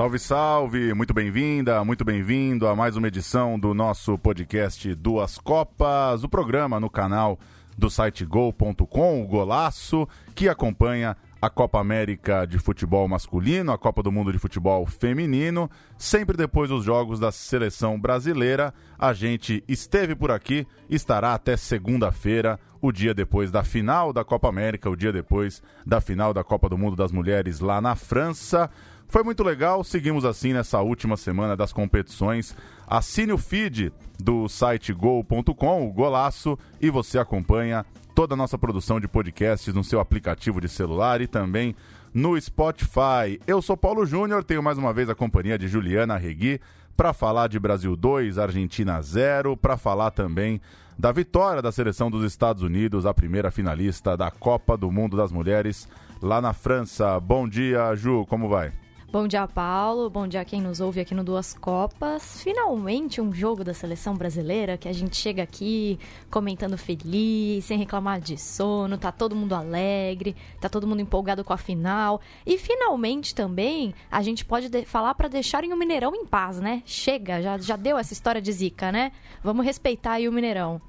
Salve, salve! Muito bem-vinda, muito bem-vindo a mais uma edição do nosso podcast Duas Copas, o programa no canal do site gol.com, o Golaço, que acompanha a Copa América de futebol masculino, a Copa do Mundo de futebol feminino. Sempre depois dos jogos da seleção brasileira, a gente esteve por aqui, estará até segunda-feira, o dia depois da final da Copa América, o dia depois da final da Copa do Mundo das Mulheres lá na França. Foi muito legal, seguimos assim nessa última semana das competições. Assine o feed do site gol.com, o Golaço, e você acompanha toda a nossa produção de podcasts no seu aplicativo de celular e também no Spotify. Eu sou Paulo Júnior, tenho mais uma vez a companhia de Juliana Regui para falar de Brasil 2, Argentina 0, para falar também da vitória da seleção dos Estados Unidos, a primeira finalista da Copa do Mundo das Mulheres lá na França. Bom dia, Ju, como vai? Bom dia, Paulo. Bom dia a quem nos ouve aqui no Duas Copas. Finalmente um jogo da seleção brasileira que a gente chega aqui comentando feliz, sem reclamar de sono, tá todo mundo alegre, tá todo mundo empolgado com a final. E finalmente também a gente pode falar para deixarem o Mineirão em paz, né? Chega, já, já deu essa história de zica, né? Vamos respeitar aí o Mineirão.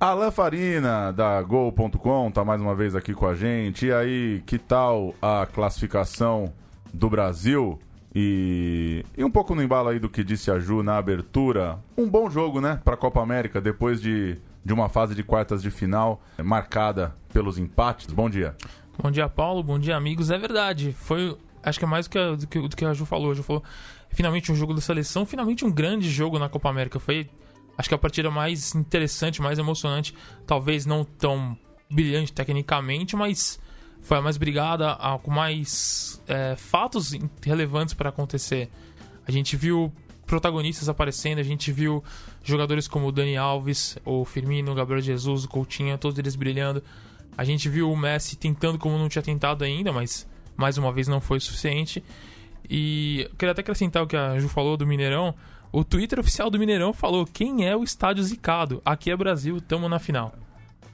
Alan Farina, da Gol.com, tá mais uma vez aqui com a gente. E aí, que tal a classificação do Brasil. E, e um pouco no embalo aí do que disse a Ju na abertura, um bom jogo, né, para a Copa América, depois de, de uma fase de quartas de final marcada pelos empates. Bom dia. Bom dia, Paulo. Bom dia, amigos. É verdade. Foi, acho que é mais do que, do que, do que a Ju falou. A Ju falou, finalmente um jogo da seleção, finalmente um grande jogo na Copa América. Foi, acho que a partida mais interessante, mais emocionante. Talvez não tão brilhante tecnicamente, mas foi a mais brigada, a, com mais é, fatos relevantes para acontecer. A gente viu protagonistas aparecendo, a gente viu jogadores como o Dani Alves, o Firmino, o Gabriel Jesus, o Coutinho, todos eles brilhando. A gente viu o Messi tentando como não tinha tentado ainda, mas mais uma vez não foi suficiente. E eu queria até acrescentar o que a Ju falou do Mineirão. O Twitter oficial do Mineirão falou: quem é o estádio zicado? Aqui é Brasil, tamo na final.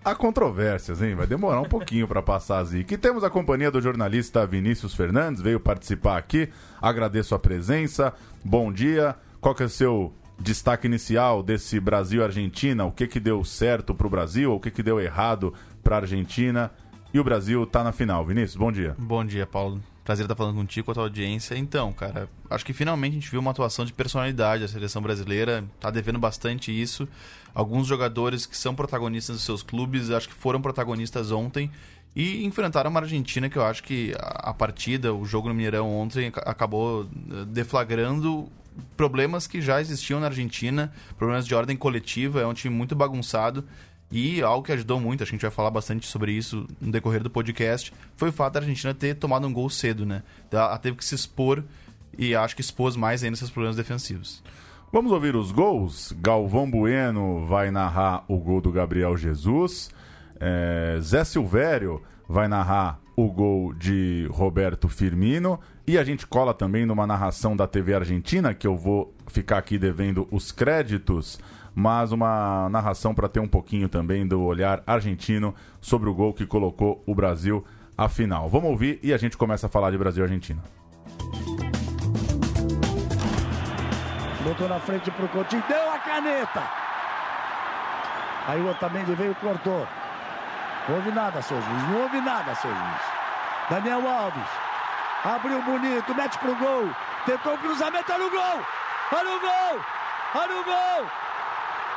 Há controvérsias, hein? Vai demorar um pouquinho para passar a zica. Temos a companhia do jornalista Vinícius Fernandes, veio participar aqui. Agradeço a presença. Bom dia. Qual que é o seu destaque inicial desse Brasil-Argentina? O que que deu certo para o Brasil? O que que deu errado para a Argentina? E o Brasil está na final. Vinícius, bom dia. Bom dia, Paulo. Prazer estar falando contigo, com a tua audiência. Então, cara, acho que finalmente a gente viu uma atuação de personalidade da seleção brasileira. Tá devendo bastante isso. Alguns jogadores que são protagonistas dos seus clubes, acho que foram protagonistas ontem e enfrentaram uma Argentina que eu acho que a partida, o jogo no Mineirão ontem acabou eh, deflagrando problemas que já existiam na Argentina, problemas de ordem coletiva, é um time muito bagunçado e algo que ajudou muito, acho que a gente vai falar bastante sobre isso no decorrer do podcast, foi o fato da Argentina ter tomado um gol cedo, né? Ela teve que se expor e acho que expôs mais ainda seus problemas defensivos. Vamos ouvir os gols. Galvão Bueno vai narrar o gol do Gabriel Jesus. É, Zé Silvério vai narrar o gol de Roberto Firmino. E a gente cola também numa narração da TV Argentina, que eu vou ficar aqui devendo os créditos, mas uma narração para ter um pouquinho também do olhar argentino sobre o gol que colocou o Brasil à final. Vamos ouvir e a gente começa a falar de Brasil e Argentina. Botou na frente pro Coutinho, deu a caneta. Aí o Otamendi veio e cortou. Não houve nada, seu juiz. Não houve nada, seu juiz. Daniel Alves. Abriu bonito, mete pro gol. Tentou o cruzamento, olha o gol! Olha o gol! Olha o gol!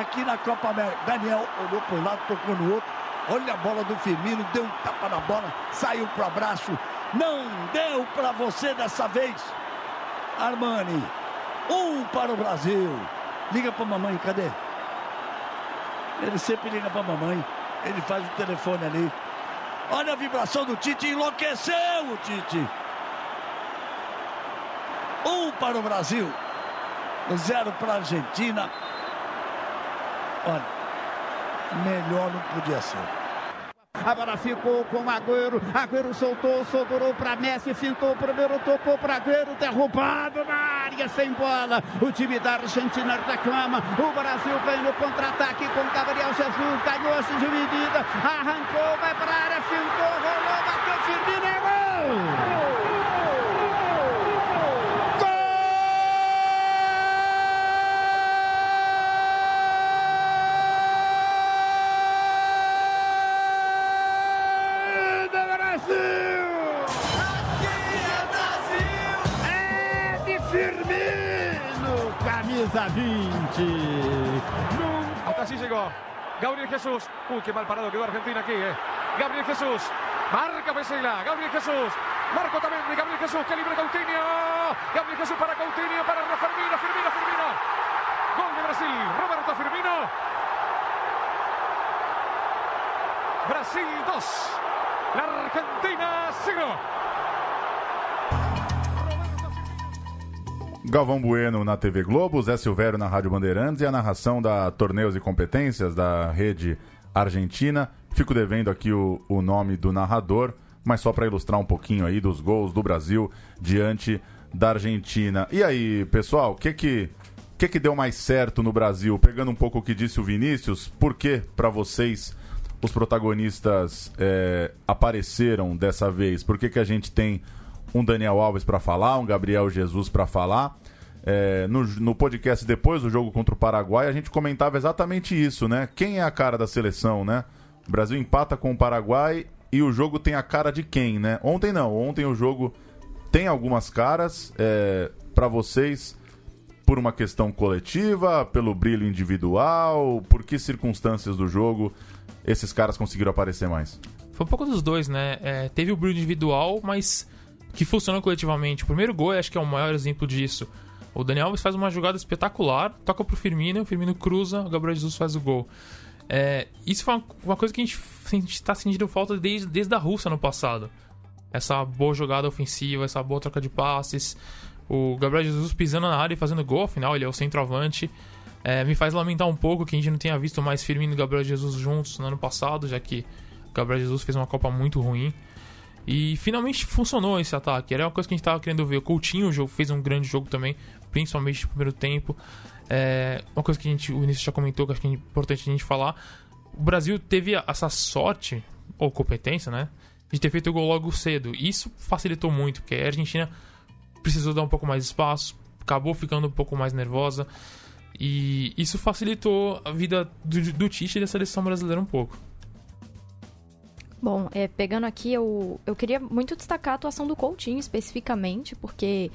Aqui na Copa América, Daniel olhou para um lado, tocou no outro. Olha a bola do Firmino, deu um tapa na bola, saiu para o abraço. Não deu para você dessa vez. Armani, um para o Brasil. Liga para a mamãe, cadê? Ele sempre liga para a mamãe. Ele faz o telefone ali. Olha a vibração do Tite, enlouqueceu o Tite. Um para o Brasil, zero para a Argentina. Olha, melhor não podia ser. A bola ficou com o Agüero. Agüero soltou, sobrou para Messi, fintou primeiro, tocou para Agüero, derrubado na área, sem bola. O time da Argentina reclama. O Brasil vem no contra-ataque com Gabriel Jesus. Ganhou de medida, arrancou, vai para a área, fintou, rolou, bateu Firmino, gol! Camisa 20. Hasta así llegó. Gabriel Jesús. Uy, qué mal parado quedó Argentina aquí, eh. Gabriel Jesús. Marca Pesela. Gabriel Jesús. Marco también de Gabriel Jesús. Que libre Coutinho. Gabriel Jesús para Coutinho. Para Firmino. Firmino. Firmino. Gol de Brasil. Roberto Firmino. Brasil 2. La Argentina 0. Galvão Bueno na TV Globo, Zé Silvério na Rádio Bandeirantes e a narração da Torneios e Competências da rede argentina. Fico devendo aqui o, o nome do narrador, mas só para ilustrar um pouquinho aí dos gols do Brasil diante da Argentina. E aí, pessoal, o que que, que que deu mais certo no Brasil? Pegando um pouco o que disse o Vinícius, por que para vocês os protagonistas é, apareceram dessa vez? Por que, que a gente tem um Daniel Alves para falar, um Gabriel Jesus para falar. É, no, no podcast depois do jogo contra o Paraguai, a gente comentava exatamente isso, né? Quem é a cara da seleção, né? O Brasil empata com o Paraguai e o jogo tem a cara de quem, né? Ontem não, ontem o jogo tem algumas caras é, para vocês por uma questão coletiva, pelo brilho individual, por que circunstâncias do jogo esses caras conseguiram aparecer mais? Foi um pouco dos dois, né? É, teve o brilho individual, mas que funcionam coletivamente. O primeiro gol, acho que é o maior exemplo disso. O Daniel Alves faz uma jogada espetacular, toca pro Firmino, o Firmino cruza, o Gabriel Jesus faz o gol. É, isso foi uma, uma, coisa que a gente está sentindo falta desde, desde a Rússia no passado. Essa boa jogada ofensiva, essa boa troca de passes. O Gabriel Jesus pisando na área e fazendo gol, afinal ele é o centroavante. É, me faz lamentar um pouco que a gente não tenha visto mais Firmino e Gabriel Jesus juntos no ano passado, já que o Gabriel Jesus fez uma Copa muito ruim. E finalmente funcionou esse ataque. Era uma coisa que a gente estava querendo ver. O Coutinho fez um grande jogo também, principalmente no primeiro tempo. É, uma coisa que a gente, o Início já comentou, que acho que é importante a gente falar. O Brasil teve essa sorte, ou competência, né? De ter feito o gol logo cedo. Isso facilitou muito, porque a Argentina precisou dar um pouco mais de espaço, acabou ficando um pouco mais nervosa. E isso facilitou a vida do, do Tite e da seleção brasileira um pouco. Bom, é, pegando aqui, eu, eu queria muito destacar a atuação do Coutinho especificamente, porque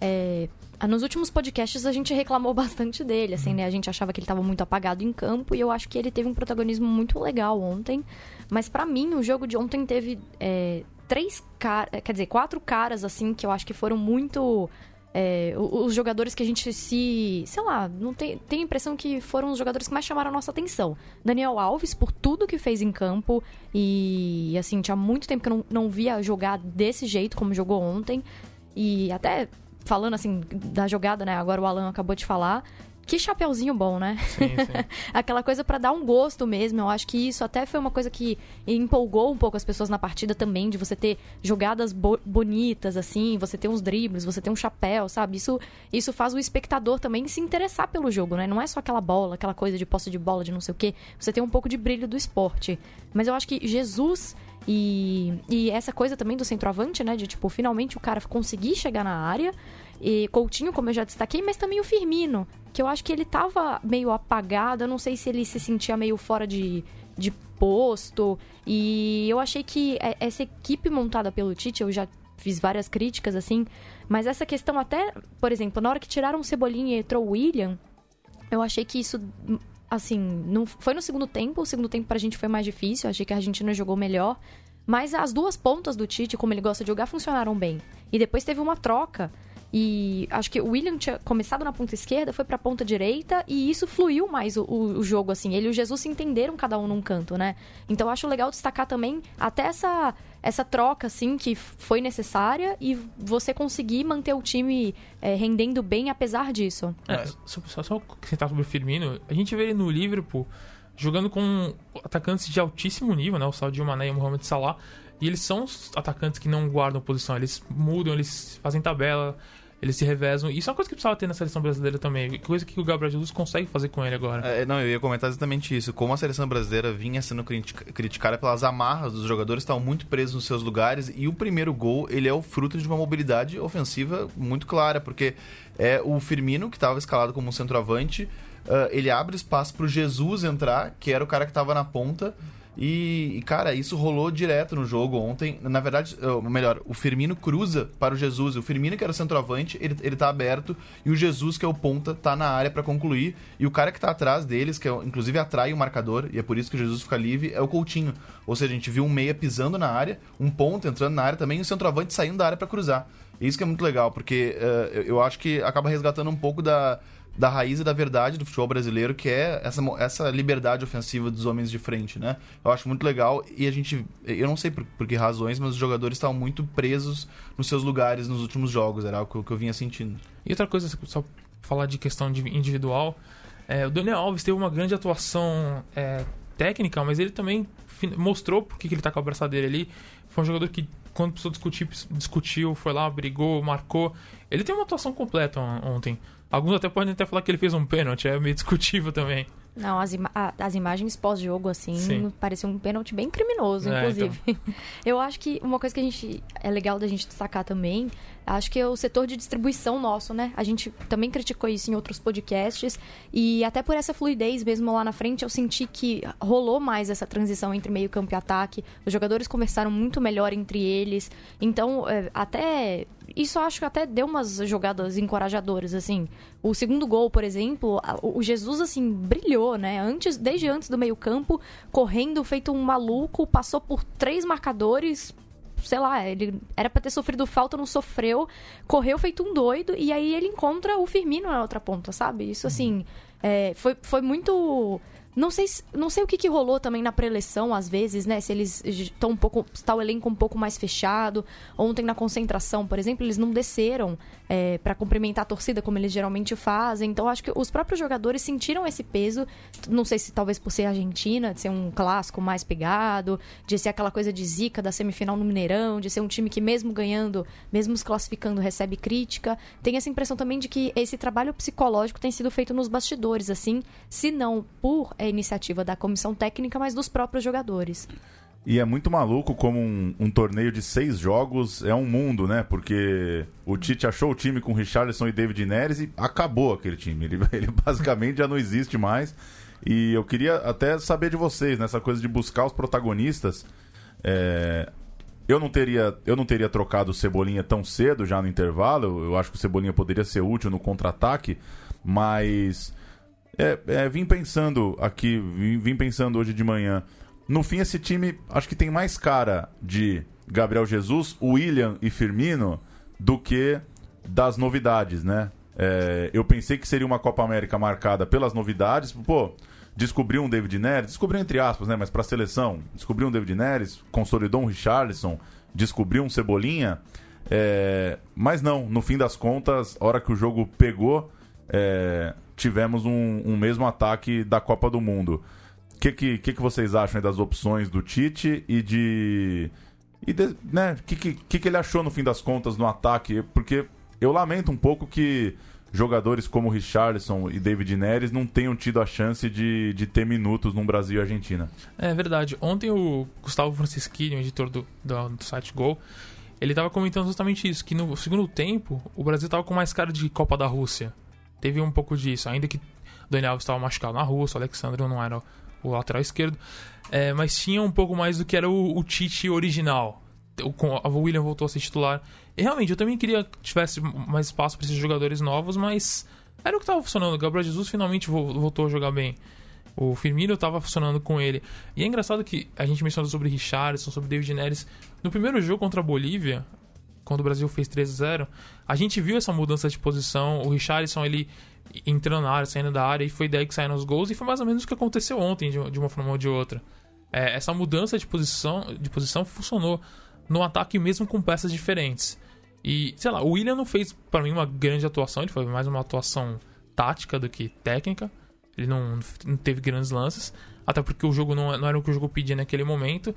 é, nos últimos podcasts a gente reclamou bastante dele, assim, né? A gente achava que ele estava muito apagado em campo e eu acho que ele teve um protagonismo muito legal ontem. Mas para mim, o jogo de ontem teve é, três caras, quer dizer, quatro caras, assim, que eu acho que foram muito é, os jogadores que a gente se. Sei lá, não tem, tem a impressão que foram os jogadores que mais chamaram a nossa atenção. Daniel Alves, por tudo que fez em campo, e assim, tinha muito tempo que eu não, não via jogar desse jeito como jogou ontem. E até falando assim da jogada, né? Agora o Alan acabou de falar. Que chapeuzinho bom, né? Sim, sim. Aquela coisa para dar um gosto mesmo. Eu acho que isso até foi uma coisa que empolgou um pouco as pessoas na partida também, de você ter jogadas bo bonitas, assim, você ter uns dribles, você ter um chapéu, sabe? Isso, isso faz o espectador também se interessar pelo jogo, né? Não é só aquela bola, aquela coisa de posse de bola, de não sei o quê. Você tem um pouco de brilho do esporte. Mas eu acho que Jesus e, e essa coisa também do centroavante, né? De, tipo, finalmente o cara conseguir chegar na área e Coutinho, como eu já destaquei, mas também o Firmino, que eu acho que ele tava meio apagado, eu não sei se ele se sentia meio fora de, de posto. E eu achei que essa equipe montada pelo Tite, eu já fiz várias críticas assim, mas essa questão até, por exemplo, na hora que tiraram o Cebolinha e entrou o William, eu achei que isso assim, não foi no segundo tempo, o segundo tempo pra gente foi mais difícil, eu achei que a Argentina jogou melhor, mas as duas pontas do Tite, como ele gosta de jogar, funcionaram bem. E depois teve uma troca E acho que o William tinha começado na ponta esquerda, foi pra ponta direita e isso fluiu mais o, o, jogo, assim. Ele e o Jesus se entenderam cada um num canto, né? Então acho legal destacar também até essa, essa troca, assim, que foi necessária e você conseguir manter o time é, rendendo bem apesar disso. É, só, só, acrescentar sobre o Firmino, a gente vê ele no Liverpool jogando com atacantes de altíssimo nível, né? O Sadio Mané e o Mohamed Salah. E eles são os atacantes que não guardam posição, eles mudam, eles fazem tabela, eles se revezam. Isso é uma coisa que precisava ter na seleção brasileira também. Coisa que o Gabriel Jesus consegue fazer com ele agora. É, não, eu ia comentar exatamente isso. Como a seleção brasileira vinha sendo criticada pelas amarras dos jogadores, estavam muito presos nos seus lugares. E o primeiro gol, ele é o fruto de uma mobilidade ofensiva muito clara, porque é o Firmino, que estava escalado como centroavante, uh, ele abre espaço para o Jesus entrar, que era o cara que estava na ponta. E, e, cara, isso rolou direto no jogo ontem. Na verdade, ou melhor, o Firmino cruza para o Jesus. O Firmino, que era o centroavante, ele, ele tá aberto. E o Jesus, que é o ponta, tá na área para concluir. E o cara que tá atrás deles, que é, inclusive atrai o marcador, e é por isso que o Jesus fica livre, é o Coutinho. Ou seja, a gente viu um meia pisando na área, um ponta entrando na área também, e o centroavante saindo da área para cruzar. Isso que é muito legal, porque uh, eu acho que acaba resgatando um pouco da da raiz e da verdade do futebol brasileiro, que é essa, essa liberdade ofensiva dos homens de frente, né? Eu acho muito legal e a gente, eu não sei por, por que razões, mas os jogadores estavam muito presos nos seus lugares nos últimos jogos, era algo que eu, vinha sentindo. E outra coisa, só falar de questão individual, é, o Daniel Alves teve uma grande atuação é, técnica, mas ele também mostrou porque que ele tá com a abraçadeira ali. Foi um jogador que, quando precisou discutir, discutiu, foi lá, brigou, marcou. Ele tem uma atuação completa ontem. Alguns até podem até falar que ele fez um pênalti, é meio discutível também. Não, as, ima as imagens pós-jogo, assim, Sim. parecia um pênalti bem criminoso, é, inclusive. Então. Eu acho que uma coisa que a gente é legal da gente destacar também, acho que é o setor de distribuição nosso, né? A gente também criticou isso em outros podcasts e até por essa fluidez mesmo lá na frente, eu senti que rolou mais essa transição entre meio-campo e ataque. Os jogadores conversaram muito melhor entre eles. Então, é, até isso acho que até deu umas jogadas encorajadoras, assim. O segundo gol, por exemplo, o Jesus, assim, brilhou, né? Antes, desde antes do meio-campo, correndo, feito um maluco, passou por três marcadores. Sei lá, ele era para ter sofrido falta, não sofreu, correu feito um doido, e aí ele encontra o Firmino na outra ponta, sabe? Isso, assim, é, foi, foi muito não sei, não sei o que, que rolou também na preleção, às vezes, né? Se eles estão um pouco. Está o elenco um pouco mais fechado. Ontem na concentração, por exemplo, eles não desceram é, para cumprimentar a torcida como eles geralmente fazem. Então acho que os próprios jogadores sentiram esse peso. Não sei se talvez por ser Argentina, de ser um clássico mais pegado, de ser aquela coisa de zica da semifinal no Mineirão, de ser um time que mesmo ganhando, mesmo se classificando, recebe crítica. Tem essa impressão também de que esse trabalho psicológico tem sido feito nos bastidores, assim, se não por é iniciativa da comissão técnica, mas dos próprios jogadores. E é muito maluco como um, um, torneio de seis jogos é um mundo, né? Porque o Tite achou o time com Richarlison e David Neres e acabou aquele time. Ele, ele basicamente já não existe mais. E eu queria até saber de vocês, nessa coisa de buscar os protagonistas. É, eu não teria eu não teria trocado o Cebolinha tão cedo já no intervalo. Eu acho que o Cebolinha poderia ser útil no contra-ataque, mas é, é, vim pensando aqui, vim, vim pensando hoje de manhã. No fim, esse time acho que tem mais cara de Gabriel Jesus, William e Firmino do que das novidades, né? É, eu pensei que seria uma Copa América marcada pelas novidades. Pô, descobriu um David Neres, descobriu entre aspas, né? Mas para a seleção, descobriu um David Neres, consolidou um Richarlison, descobriu um Cebolinha. É, mas não, no fim das contas, a hora que o jogo pegou, é, tivemos um, um, mesmo ataque da Copa do Mundo. O que, que, que, vocês acham das opções do Tite e de. E de, né, que, que, que ele achou no fim das contas no ataque? Porque eu lamento um pouco que jogadores como Richarlison e David Neres não tenham tido a chance de, de ter minutos no Brasil e Argentina. É verdade. Ontem o Gustavo Francisquini, o editor do, do, do site Gol, ele estava comentando justamente isso, que no segundo tempo o Brasil estava com mais cara de Copa da Rússia teve um pouco disso. Ainda que Daniel estava machucado na Rússia, o Alexandre não era o lateral esquerdo. É, mas tinha um pouco mais do que era o, o Tite original. O, o William voltou a ser titular. E realmente, eu também queria que tivesse mais espaço para esses jogadores novos, mas era o que estava funcionando. O Gabriel Jesus finalmente voltou a jogar bem. O Firmino estava funcionando com ele. E é engraçado que a gente mencionou sobre Richardson, sobre David Neres. No primeiro jogo contra a Bolívia, quando o Brasil fez 3 a 0 a gente viu essa mudança de posição. O Richarlison, ele entrando na área, saindo da área, e foi daí que saíram os gols, e foi mais ou menos o que aconteceu ontem, de, uma forma ou de outra. É, essa mudança de posição, de posição funcionou no ataque mesmo com peças diferentes. E, sei lá, o William não fez, para mim, uma grande atuação, ele foi mais uma atuação tática do que técnica. Ele não, não teve grandes lances, até porque o jogo não, não era o que o jogo pedia naquele momento.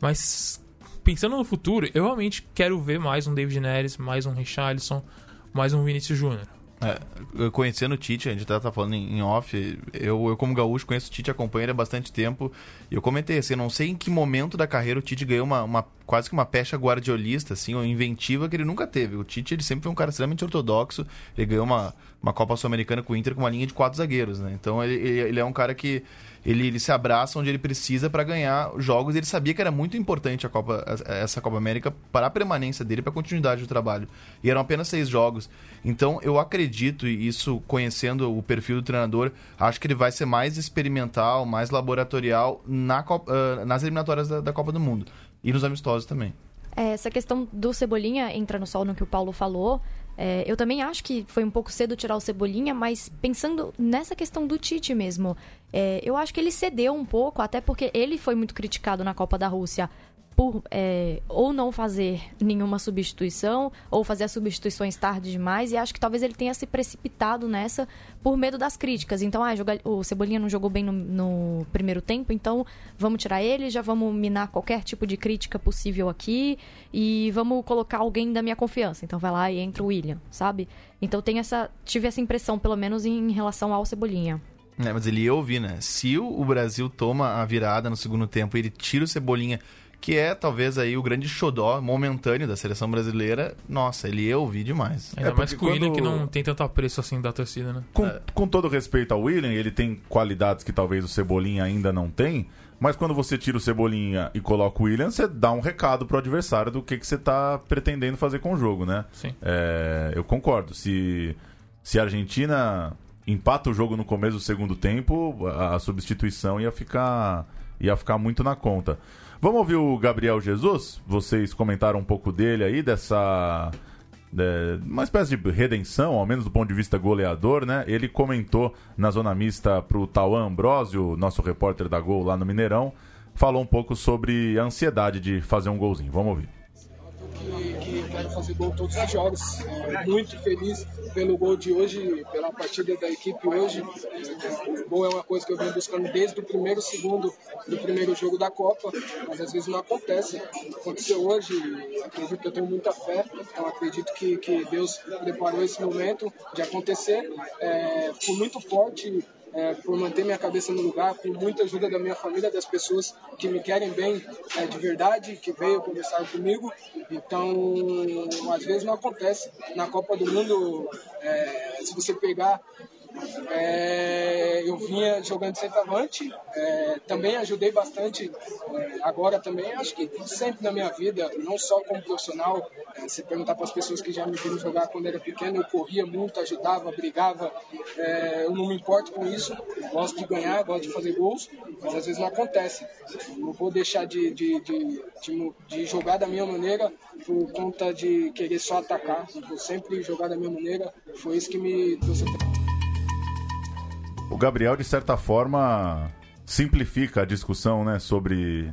Mas pensando no futuro, eu realmente quero ver mais um David Neres, mais um Richarlison, mais um Vinicius Júnior. É, conhecendo o Tite, a gente até tá falando em, off, eu, eu como gaúcho conheço o Tite, acompanho ele há bastante tempo, e eu comentei assim, não sei em que momento da carreira o Tite ganhou uma, uma quase que uma pecha guardiolista, assim, uma inventiva que ele nunca teve. O Tite, ele sempre foi um cara extremamente ortodoxo, ele ganhou uma, uma Copa Sul-Americana com o Inter com uma linha de quatro zagueiros, né? Então ele, ele, ele é um cara que ele, ele se abraça onde ele precisa para ganhar jogos. Ele sabia que era muito importante a Copa, essa Copa América para a permanência dele, para a continuidade do trabalho. E eram apenas seis jogos. Então eu acredito, e isso conhecendo o perfil do treinador, acho que ele vai ser mais experimental, mais laboratorial na uh, nas eliminatórias da, da Copa do Mundo. E nos amistosos também. É, essa questão do Cebolinha entra no sol no que o Paulo falou. É, eu também acho que foi um pouco cedo tirar o Cebolinha, mas pensando nessa questão do Tite mesmo, é, eu acho que ele cedeu um pouco, até porque ele foi muito criticado na Copa da Rússia por é, ou não fazer nenhuma substituição, ou fazer as substituições tarde demais, e acho que talvez ele tenha se precipitado nessa por medo das críticas. Então, ah, joga, o Cebolinha não jogou bem no, no, primeiro tempo, então vamos tirar ele, já vamos minar qualquer tipo de crítica possível aqui, e vamos colocar alguém da minha confiança. Então vai lá e entra o William, sabe? Então tem essa, tive essa impressão, pelo menos em relação ao Cebolinha. É, mas ele ia ouvir, né? Se o Brasil toma a virada no segundo tempo e ele tira o Cebolinha que é talvez aí o grande xodó momentâneo da seleção brasileira. Nossa, ele ia ouvir demais. Ainda é mais com o William que não tem tanto apreço assim da torcida, né? Com, é. com todo respeito ao William, ele tem qualidades que talvez o Cebolinha ainda não tem. Mas quando você tira o Cebolinha e coloca o William, você dá um recado pro adversário do que, que você tá pretendendo fazer com o jogo, né? Sim. É, eu concordo. Se, se a Argentina empata o jogo no começo do segundo tempo, a, a substituição ia ficar, ia ficar muito na conta. Vamos ouvir o Gabriel Jesus? Vocês comentaram um pouco dele aí, dessa. É, uma espécie de redenção, ao menos do ponto de vista goleador, né? Ele comentou na zona mista para o Tauan Ambrosio, nosso repórter da Gol lá no Mineirão, falou um pouco sobre a ansiedade de fazer um golzinho. Vamos ouvir quero fazer gol todos os jogos. Muito feliz pelo gol de hoje, pela partida da equipe hoje. O gol é uma coisa que eu venho buscando desde o primeiro segundo do primeiro jogo da Copa, mas às vezes não acontece. Aconteceu hoje, acredito que eu tenho muita fé, então acredito que, que Deus preparou esse momento de acontecer. É, fui muito forte é, por manter minha cabeça no lugar, com muita ajuda da minha família, das pessoas que me querem bem é, de verdade, que veio conversar comigo. Então, às vezes não acontece. Na Copa do Mundo, é, se você pegar é, eu vinha jogando centroavante, é, também ajudei bastante, é, agora também, acho que sempre na minha vida, não só como profissional, é, se perguntar para as pessoas que já me viram jogar quando era pequeno, eu corria muito, ajudava, brigava, é, eu não me importo com isso, gosto de ganhar, gosto de fazer gols, mas às vezes não acontece. Não vou deixar de, de, de, de, de jogar da minha maneira por conta de querer só atacar, vou sempre jogar da minha maneira, foi isso que me trouxe o Gabriel, de certa forma, simplifica a discussão né, sobre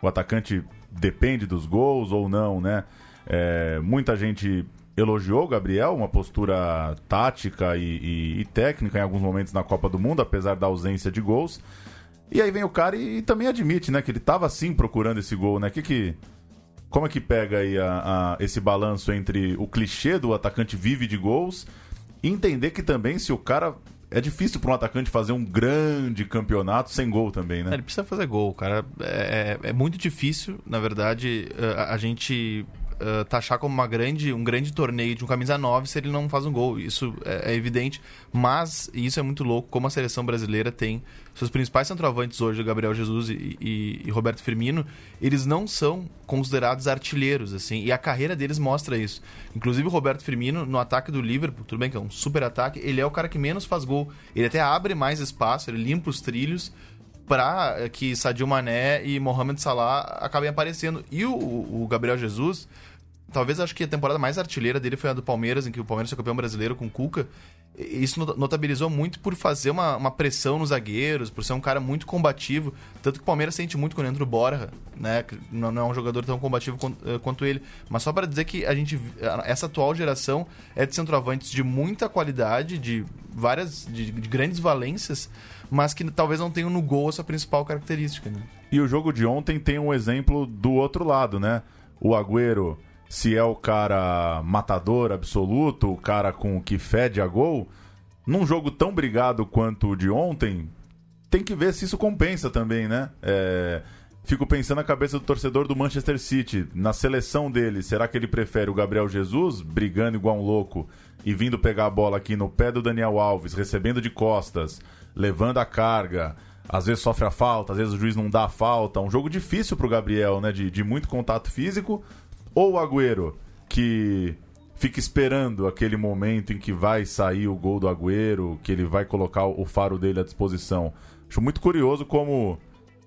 o atacante depende dos gols ou não, né? É, muita gente elogiou o Gabriel, uma postura tática e, e, e, técnica em alguns momentos na Copa do Mundo, apesar da ausência de gols. E aí vem o cara e, e também admite, né, que ele estava sim procurando esse gol, né? Que que como é que pega aí a, a, esse balanço entre o clichê do atacante vive de gols e entender que também se o cara é difícil para um atacante fazer um grande campeonato sem gol também, né? É, ele precisa fazer gol, cara. É, é, é muito difícil, na verdade, a, a gente uh, taxar como uma grande, um grande torneio de um camisa 9 se ele não faz um gol. Isso é, é evidente, mas isso é muito louco, como a seleção brasileira tem seus principais centroavantes hoje, Gabriel Jesus e, e, e, Roberto Firmino, eles não são considerados artilheiros, assim, e a carreira deles mostra isso. Inclusive o Roberto Firmino, no ataque do Liverpool, tudo bem que é um super ataque, ele é o cara que menos faz gol. Ele até abre mais espaço, ele limpa os trilhos, para que Sadio Mané e Mohamed Salah acabem aparecendo. E o, o Gabriel Jesus talvez acho que a temporada mais artilheira dele foi a do Palmeiras, em que o Palmeiras foi campeão brasileiro com o Cuca. Isso not- notabilizou muito por fazer uma, uma pressão nos zagueiros, por ser um cara muito combativo. Tanto que o Palmeiras sente muito entra o Borja, né? que Não, é um jogador tão combativo quan- eh, quanto ele. Mas só para dizer que a gente, essa atual geração é de centroavantes de muita qualidade, de várias, de, de grandes valências, mas que talvez não tenham no gol essa principal característica. Né? E o jogo de ontem tem um exemplo do outro lado, né? O Agüero, se é o cara matador absoluto, o cara com que fede a gol, num jogo tão brigado quanto o de ontem, tem que ver se isso compensa também, né? É, Fico pensando na cabeça do torcedor do Manchester City, na seleção dele, será que ele prefere o Gabriel Jesus brigando igual um louco e vindo pegar a bola aqui no pé do Daniel Alves, recebendo de costas, levando a carga, às vezes sofre a falta, às vezes o juiz não dá a falta, um jogo difícil pro Gabriel, né, de, de muito contato físico, ou o Agüero, que fica esperando aquele momento em que vai sair o gol do Agüero, que ele vai colocar o faro dele à disposição. Acho muito curioso como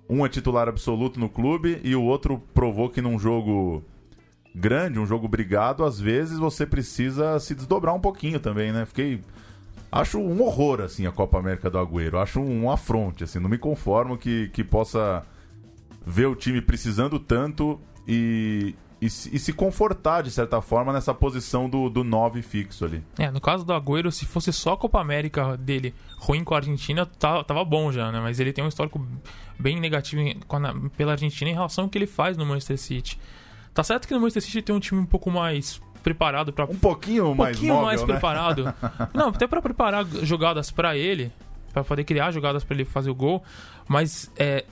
um é titular absoluto no clube e o outro provou que num jogo grande, um jogo brigado, às vezes você precisa se desdobrar um pouquinho também, né? Fiquei acho um horror assim a Copa América do Agüero, acho um afronte assim, não me conformo que, que possa ver o time precisando tanto e, e, se- e se confortar de certa forma nessa posição do, do 9 fixo ali. É, no caso do Agüero, se fosse só a Copa América dele ruim com a Argentina, tá- tava bom já, né? Mas ele tem um histórico bem negativo em- a- pela Argentina em relação ao que ele faz no Manchester City. Tá certo que no Manchester City tem um time um pouco mais preparado para Um pouquinho um mais pouquinho móvel, mais né? preparado. Não, até pra preparar jogadas pra ele, pra poder criar jogadas pra ele fazer o gol, mas é,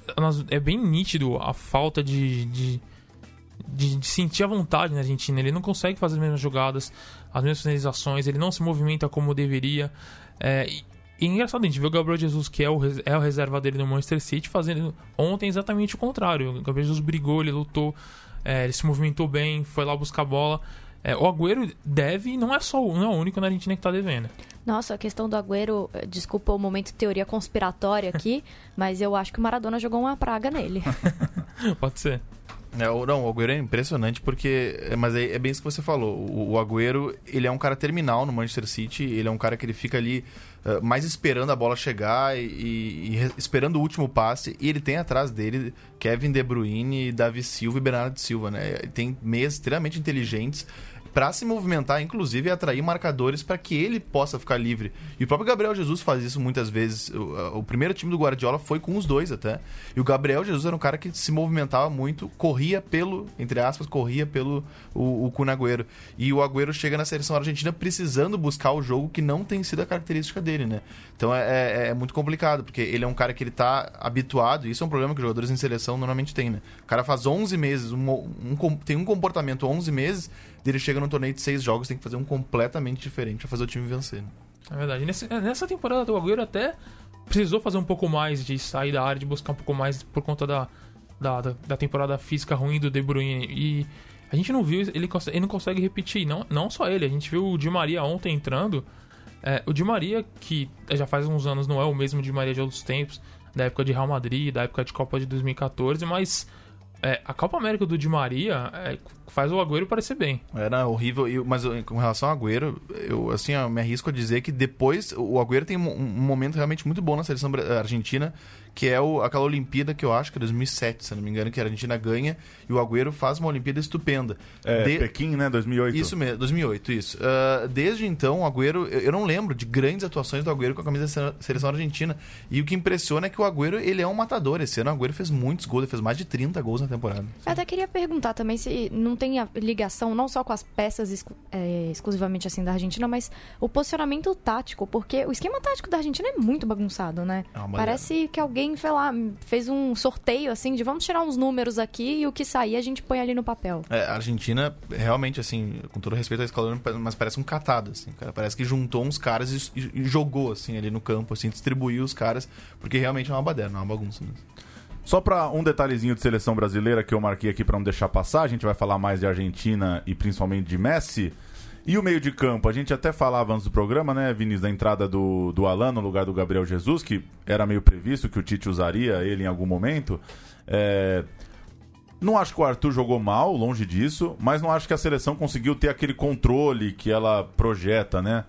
é bem nítido a falta de, de, de- de sentir a vontade na Argentina. Ele não consegue fazer as mesmas jogadas, as mesmas finalizações, ele não se movimenta como deveria. É, e, e é engraçado, a gente vê o Gabriel Jesus, que é o, é o reserva dele no Manchester City, fazendo ontem exatamente o contrário. O Gabriel Jesus brigou, ele lutou, é, ele se movimentou bem, foi lá buscar a bola. É, o Agüero deve, e não é só o- não é o único na Argentina que tá devendo. Nossa, a questão do Agüero, eh, desculpa o momento de teoria conspiratória aqui, mas eu acho que o Maradona jogou uma praga nele. Pode ser. É, não, o Agüero é impressionante porque. é, Mas é, é bem isso que você falou. O, o Agüero, ele é um cara terminal no Manchester City. Ele é um cara que ele fica ali eh, mais esperando a bola chegar e, e- e esperando o último passe. E ele tem atrás dele Kevin De Bruyne, Davi Silva e Bernardo Silva, né? Ele tem meias extremamente inteligentes para se movimentar, inclusive, e atrair marcadores para que ele possa ficar livre. E o próprio Gabriel Jesus faz isso muitas vezes. O, o primeiro time do Guardiola foi com os dois até. E o Gabriel Jesus era um cara que se movimentava muito, corria pelo, entre aspas, corria pelo o, o Kun Agüero. E o Agüero chega na seleção argentina precisando buscar o jogo que não tem sido a característica dele, né? Então é, é- é muito complicado, porque ele é um cara que ele tá habituado, e isso é um problema que jogadores em seleção normalmente têm, né? O cara faz 11 meses, um, um tem um comportamento 11 meses, ele chega num torneio de 6 jogos, tem que fazer um completamente diferente pra fazer o time vencer. né? É verdade. Nesse- nessa temporada do Agüero até precisou fazer um pouco mais de sair da área, de buscar um pouco mais por conta da, da, da, da temporada física ruim do De Bruyne. E a gente não viu, ele, ele não consegue repetir. Não, não só ele, a gente viu o Di Maria ontem entrando. É, o Di Maria, que já faz uns anos não é o mesmo Di Maria de outros tempos, da época de Real Madrid, da época de Copa de 2014, mas é, a Copa América do Di Maria é, faz o Agüero parecer bem. Era horrível, e- mas eu- com relação ao Agüero, eu assim, eu me arrisco a dizer que depois o Agüero tem um, momento realmente muito bom na seleção bra- argentina, que é o- aquela Olimpíada que eu acho que é 2007, se eu não me engano, que a Argentina ganha e o Agüero faz uma Olimpíada estupenda. É, De- Pequim, né, 2008. Isso mesmo, 2008, isso. Ah, desde então, o Agüero, eu não lembro de grandes atuações do Agüero com a camisa da sele- seleção argentina. E o que impressiona é que o Agüero, ele é um matador. Esse ano o Agüero fez muitos gols, ele fez mais de 30 gols na temporada. Eu até queria perguntar também se não tem a ligação não só com as peças é, exclusivamente assim da Argentina, mas o posicionamento tático, porque o esquema tático da Argentina é muito bagunçado, né? É Parece que alguém, sei lá, fez um sorteio assim de vamos tirar uns números aqui e o que sair a gente põe ali no papel. É, a Argentina, realmente, assim, com todo respeito ao Scaloni, mas parece um catado, assim, cara. Parece que juntou uns caras e, e- e jogou, assim, ali no campo, assim, distribuiu os caras, porque realmente é uma baderna, é uma bagunça mesmo. Só para um detalhezinho de seleção brasileira que eu marquei aqui para não deixar passar, a gente vai falar mais de Argentina e principalmente de Messi. E o meio de campo, a gente até falava antes do programa, né, Vinícius, da entrada do, do Alan no lugar do Gabriel Jesus, que era meio previsto que o Tite usaria ele em algum momento. É, Não acho que o Arthur jogou mal, longe disso, mas não acho que a seleção conseguiu ter aquele controle que ela projeta, né?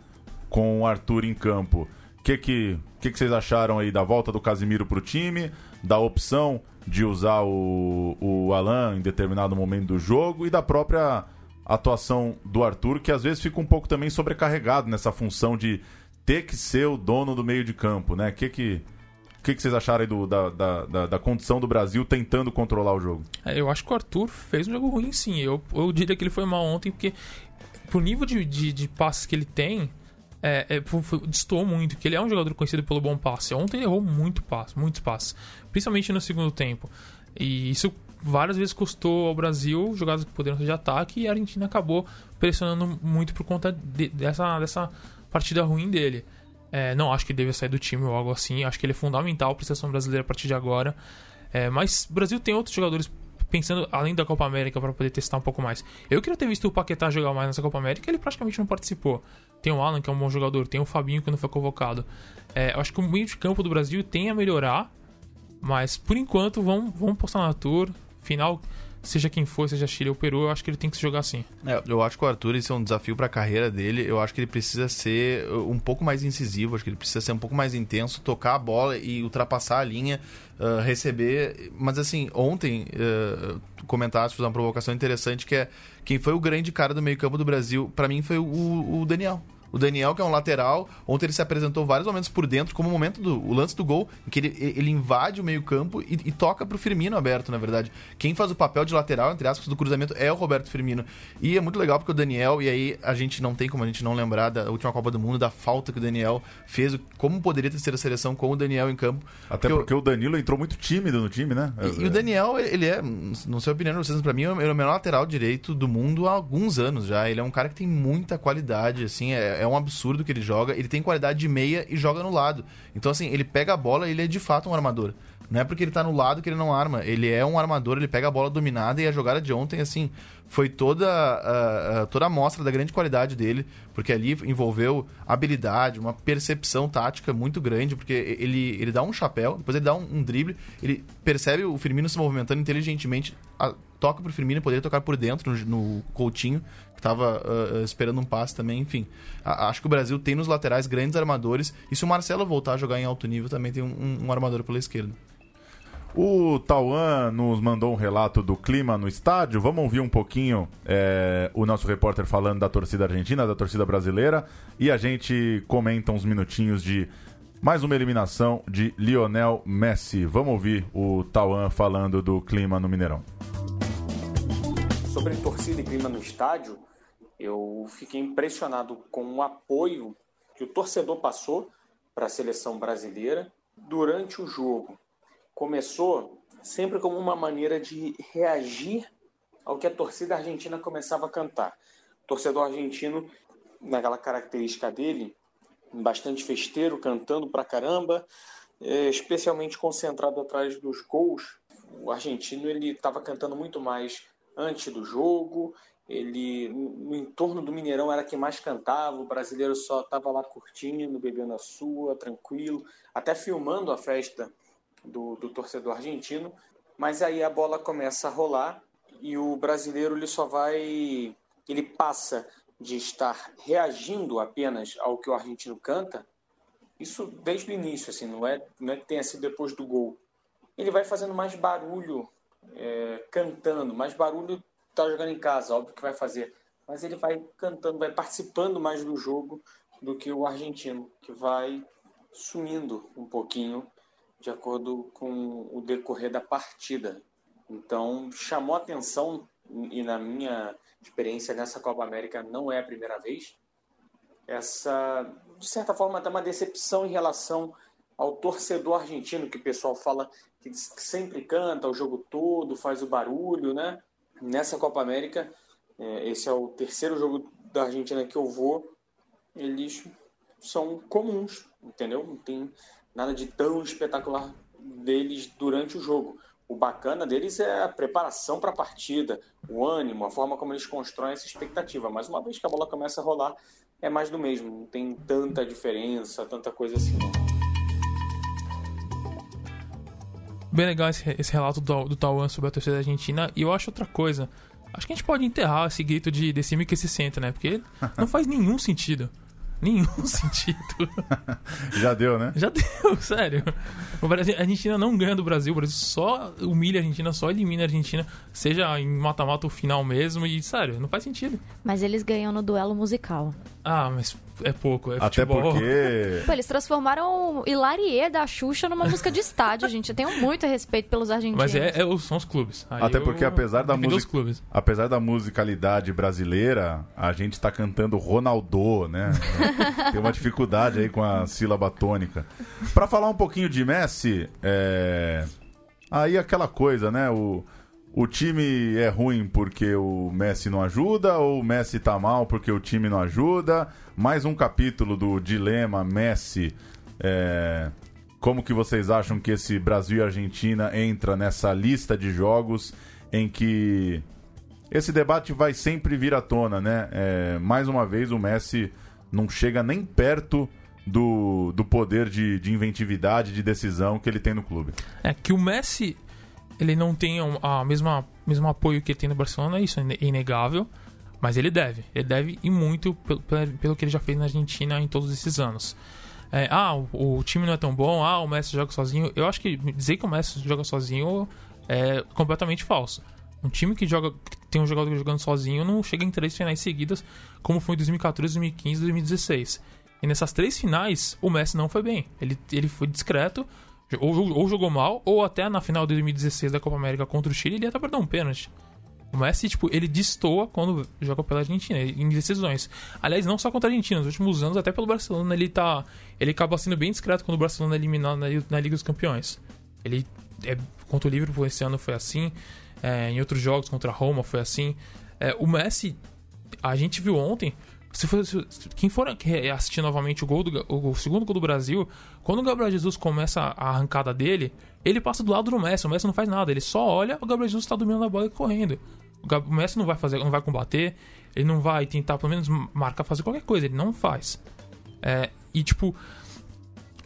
Com o Arthur em campo. O que, que, que, que vocês acharam aí da volta do Casimiro pro time, da opção de usar o, o Alan em determinado momento do jogo e da própria atuação do Arthur, que às vezes fica um pouco também sobrecarregado nessa função de ter que ser o dono do meio de campo, né? O que, que, que, que vocês acharam aí do, da, da, da, da, condição do Brasil tentando controlar o jogo? É, eu acho que o Arthur fez um jogo ruim, sim. Eu, eu diria que ele foi mal ontem, porque pro nível de, de, de passes que ele tem, é, é, muito, que ele é um jogador conhecido pelo bom passe. Ontem ele errou muito passe, muitos passes, principalmente no segundo tempo. E isso várias vezes custou ao Brasil jogadas que poderiam ser de ataque e a Argentina acabou pressionando muito por conta de, dessa, dessa partida ruim dele. É, não acho que deve sair do time ou algo assim. Acho que ele é fundamental para a seleção brasileira a partir de agora. É, mas o Brasil tem outros jogadores pensando além da Copa América para poder testar um pouco mais. Eu queria ter visto o Paquetá jogar mais nessa Copa América, ele praticamente não participou. Tem o Alan, que é um bom jogador, tem o Fabinho, que não foi convocado. É, eu acho que o meio de campo do Brasil tem a melhorar, mas por enquanto vamos, vamos postar na tour. Final, seja quem for, seja Chile ou Peru, eu acho que ele tem que se jogar assim. É, eu acho que o Arthur isso é um desafio para a carreira dele. Eu acho que ele precisa ser uh, um pouco mais incisivo, acho que ele precisa ser um pouco mais intenso, tocar a bola e ultrapassar a linha, uh, receber. Mas assim, ontem uh, comentaste, fiz uma provocação interessante que é quem foi o grande cara do meio-campo do Brasil, para mim foi o, o Daniel. O Daniel, que é um lateral, ontem ele se apresentou vários momentos por dentro, como o momento do o lance do gol, em que ele, ele invade o meio-campo e, e, toca pro Firmino aberto, na verdade. Quem faz o papel de lateral, entre aspas, do cruzamento é o Roberto Firmino. E é muito legal porque o Daniel, e aí a gente não tem como a gente não lembrar da última Copa do Mundo, da falta que o Daniel fez, como poderia ter sido a seleção com o Daniel em campo. Até porque, porque o Danilo entrou muito tímido no time, né? E, e o Daniel, ele é, não sei a opinião de vocês, pra mim, ele é o melhor lateral direito do mundo há alguns anos já. Ele é um cara que tem muita qualidade, assim, é, é um absurdo que ele joga. Ele tem qualidade de meia e joga no lado. Então, assim, ele pega a bola e ele é de fato um armador. Não é porque ele tá no lado que ele não arma. Ele é um armador, ele pega a bola dominada e a jogada de ontem, assim, foi toda, uh, uh, toda a mostra da grande qualidade dele, porque ali envolveu habilidade, uma percepção tática muito grande, porque ele, ele dá um chapéu, depois ele dá um, um drible, ele percebe o Firmino se movimentando inteligentemente, a, toca pro Firmino, poderia tocar por dentro no, no Coutinho, que estava uh, esperando um passe também, enfim. A, acho que o Brasil tem nos laterais grandes armadores, e se o Marcelo voltar a jogar em alto nível, também tem um, um armador pela esquerda. O Tauan nos mandou um relato do clima no estádio. Vamos ouvir um pouquinho é, o nosso repórter falando da torcida argentina, da torcida brasileira, e a gente comenta uns minutinhos de mais uma eliminação de Lionel Messi. Vamos ouvir o Tauan falando do clima no Mineirão. Sobre torcida e clima no estádio, eu fiquei impressionado com o apoio que o torcedor passou para a seleção brasileira durante o jogo começou sempre como uma maneira de reagir ao que a torcida argentina começava a cantar. O torcedor argentino, naquela característica dele, bastante festeiro, cantando pra caramba, é, especialmente concentrado atrás dos gols. O argentino ele estava cantando muito mais antes do jogo, ele no entorno do Mineirão era quem mais cantava, o brasileiro só estava lá curtindo, bebendo a sua, tranquilo, até filmando a festa do, do torcedor argentino, mas aí a bola começa a rolar e o brasileiro ele só vai, ele passa de estar reagindo apenas ao que o argentino canta, isso desde o início, assim, não é, não é que tenha sido depois do gol. Ele vai fazendo mais barulho é, cantando, mais barulho tá jogando em casa, óbvio que vai fazer, mas ele vai cantando, vai participando mais do jogo do que o argentino, que vai sumindo um pouquinho de acordo com o decorrer da partida. Então, chamou atenção, e na minha experiência nessa Copa América não é a primeira vez, essa, de certa forma, até uma decepção em relação ao torcedor argentino, que o pessoal fala que sempre canta o jogo todo, faz o barulho, né? Nessa Copa América, é, esse é o terceiro jogo da Argentina que eu vou, eles são comuns, entendeu? Não tem nada de tão espetacular deles durante o jogo. O bacana deles é a preparação para a partida, o ânimo, a forma como eles constroem essa expectativa. Mas uma vez que a bola começa a rolar, é mais do mesmo. Não tem tanta diferença, tanta coisa assim. Não. bem legal esse, esse relato do, do Tauan sobre a torcida da Argentina. E eu acho outra coisa. Acho que a gente pode enterrar esse grito de decime que se senta, né? Porque não faz nenhum sentido. Nenhum sentido. Já deu, né? Já deu, sério. O Brasil, a Argentina não ganha do Brasil, o Brasil só humilha a Argentina, só elimina a Argentina, seja em mata-mata ou final mesmo, e sério, não faz sentido. Mas eles ganham no duelo musical. Ah, mas é pouco, é Até futebol. porque. Pô, eles transformaram o Hilarie da Xuxa numa música de estádio, gente. Eu tenho muito respeito pelos argentinos. Mas é, é são os clubes. Aí Até eu porque apesar da música, clubes. apesar da musicalidade brasileira, a gente tá cantando Ronaldo, né? Tem uma dificuldade aí com a sílaba tônica. Pra falar um pouquinho de Messi, é... aí aquela coisa, né? O, o time é ruim porque o Messi não ajuda ou o Messi tá mal porque o time não ajuda? Mais um capítulo do dilema Messi. é, Como que vocês acham que esse Brasil e Argentina entra nessa lista de jogos em que esse debate vai sempre vir à tona, né? É, mais uma vez o Messi não chega nem perto do, do poder de, de inventividade, de decisão que ele tem no clube. É que o Messi ele não tem a mesma mesmo apoio que ele tem no Barcelona, isso é ine- inegável, mas ele deve, ele deve e muito pelo, pelo que ele já fez na Argentina em todos esses anos. É, ah, o, o time não é tão bom, ah, o Messi joga sozinho. Eu acho que dizer que o Messi joga sozinho é completamente falso. Um time que joga que tem um jogador jogando sozinho não chega em três finais seguidas, como foi em 2014, 2015 e 2016. E nessas três finais, o Messi não foi bem. Ele, ele foi discreto, ou, ou jogou mal, ou até na final de 2016 da Copa América contra o Chile, ele até perder um pênalti. O Messi, tipo, ele destoa quando joga pela Argentina, em decisões. Aliás, não só contra a Argentina, nos últimos anos, até pelo Barcelona, ele tá. Ele acaba sendo bem discreto quando o Barcelona é eliminado na, na Liga dos Campeões. Ele é, contra o Liverpool esse ano foi assim. é, em outros jogos contra a Roma foi assim. É, o Messi, a gente viu ontem. Se for, se- quem for assistir novamente o gol do, o, segundo gol do Brasil, quando o Gabriel Jesus começa a arrancada dele, ele passa do lado do Messi. O Messi não faz nada, ele só olha, o Gabriel Jesus está dominando a bola e correndo. O, Messi não vai fazer, não vai combater, ele não vai tentar pelo menos marcar, fazer qualquer coisa, ele não faz. É, e tipo,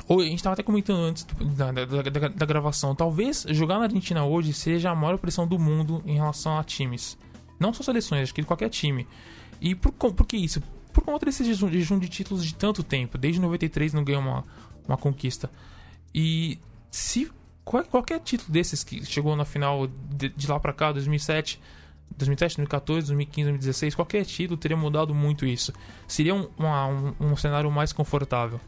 a gente tava até comentando antes da, da- da- da gravação. Talvez jogar na Argentina hoje seja a maior pressão do mundo em relação a times. Não só seleções, acho que qualquer time. E por, por que isso? Por conta desse jejum, de títulos de tanto tempo. Desde 93 não ganhou uma, uma conquista. E se qual- qualquer título desses que chegou na final de, de lá pra cá, 2007, 2007, 2014, 2015, 2016, qualquer título teria mudado muito isso. Seria um, uma- um, um cenário mais confortável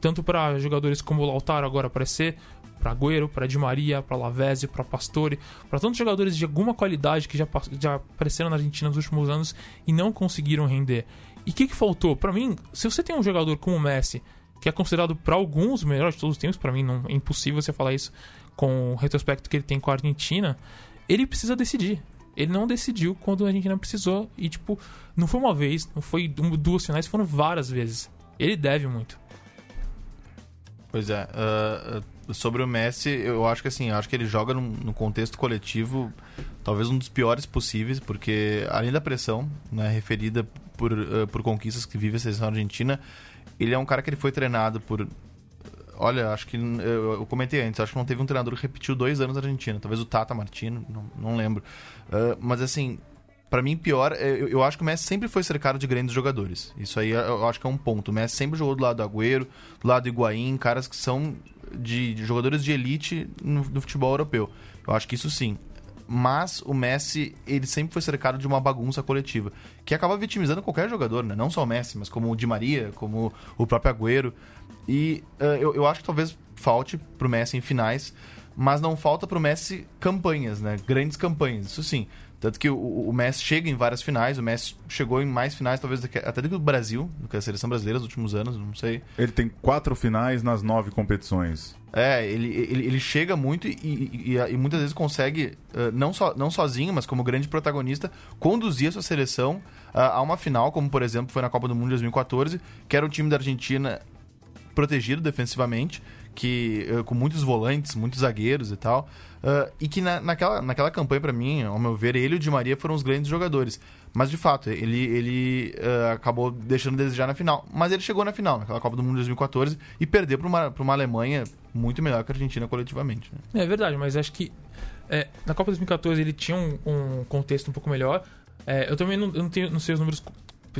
tanto para jogadores como o Lautaro agora aparecer, para Agüero, para Di Maria, para Lavezzi, para Pastore, para tantos jogadores de alguma qualidade que já, já apareceram na Argentina nos últimos anos e não conseguiram render. E o que, que faltou? Para mim, se você tem um jogador como o Messi, que é considerado para alguns o melhor de todos os tempos, para mim não, é impossível você falar isso com o retrospecto que ele tem com a Argentina, ele precisa decidir. Ele não decidiu quando a Argentina precisou e, tipo, não foi uma vez, não foi duas finais, foram várias vezes. Ele deve muito. Pois é. ah, sobre o Messi, eu acho que assim, acho que ele joga num, num contexto coletivo talvez um dos piores possíveis, porque além da pressão, né, referida por, ah, por conquistas que vive a seleção argentina, ele é um cara que ele foi treinado por. Olha, acho que eu, eu comentei antes, acho que não teve um treinador que repetiu dois anos na Argentina. Talvez o Tata Martino, não, não lembro. Ah, mas assim, Pra mim, pior, eu, eu acho que o Messi sempre foi cercado de grandes jogadores. Isso aí eu acho que é um ponto. O Messi sempre jogou do lado do Agüero, do lado do Higuaín, caras que são de, de jogadores de elite no, no futebol europeu. Eu acho que isso sim. Mas o Messi, ele sempre foi cercado de uma bagunça coletiva, que acaba vitimizando qualquer jogador, né? Não só o Messi, mas como o Di Maria, como o próprio Agüero. E eh, eu, eu acho que talvez falte pro Messi em finais, mas não falta pro Messi campanhas, né? Grandes campanhas, isso sim. Tanto que o, o Messi chega em várias finais, o Messi chegou em mais finais, talvez até do que o Brasil, do que a seleção brasileira nos últimos anos, não sei. Ele tem quatro finais nas nove competições. É, ele, ele, ele chega muito e, e, e- muitas vezes consegue, eh, não, só, não sozinho, mas como grande protagonista, conduzir a sua seleção ah, a uma final, como por exemplo foi na Copa do Mundo de 2014, que era o time da Argentina protegido defensivamente, que uh, com muitos volantes, muitos zagueiros e tal. Uh, e que na, naquela, naquela campanha, para mim, ao meu ver, ele e o Di Maria foram os grandes jogadores. Mas de fato, ele, ele uh, acabou deixando de desejar na final. Mas ele chegou na final, naquela Copa do Mundo de 2014, e perdeu para uma, uma Alemanha muito melhor que a Argentina coletivamente. Né? É verdade, mas acho que é, na Copa 2014 ele tinha um, um contexto um pouco melhor. É, eu também não, eu não, tenho, não sei os números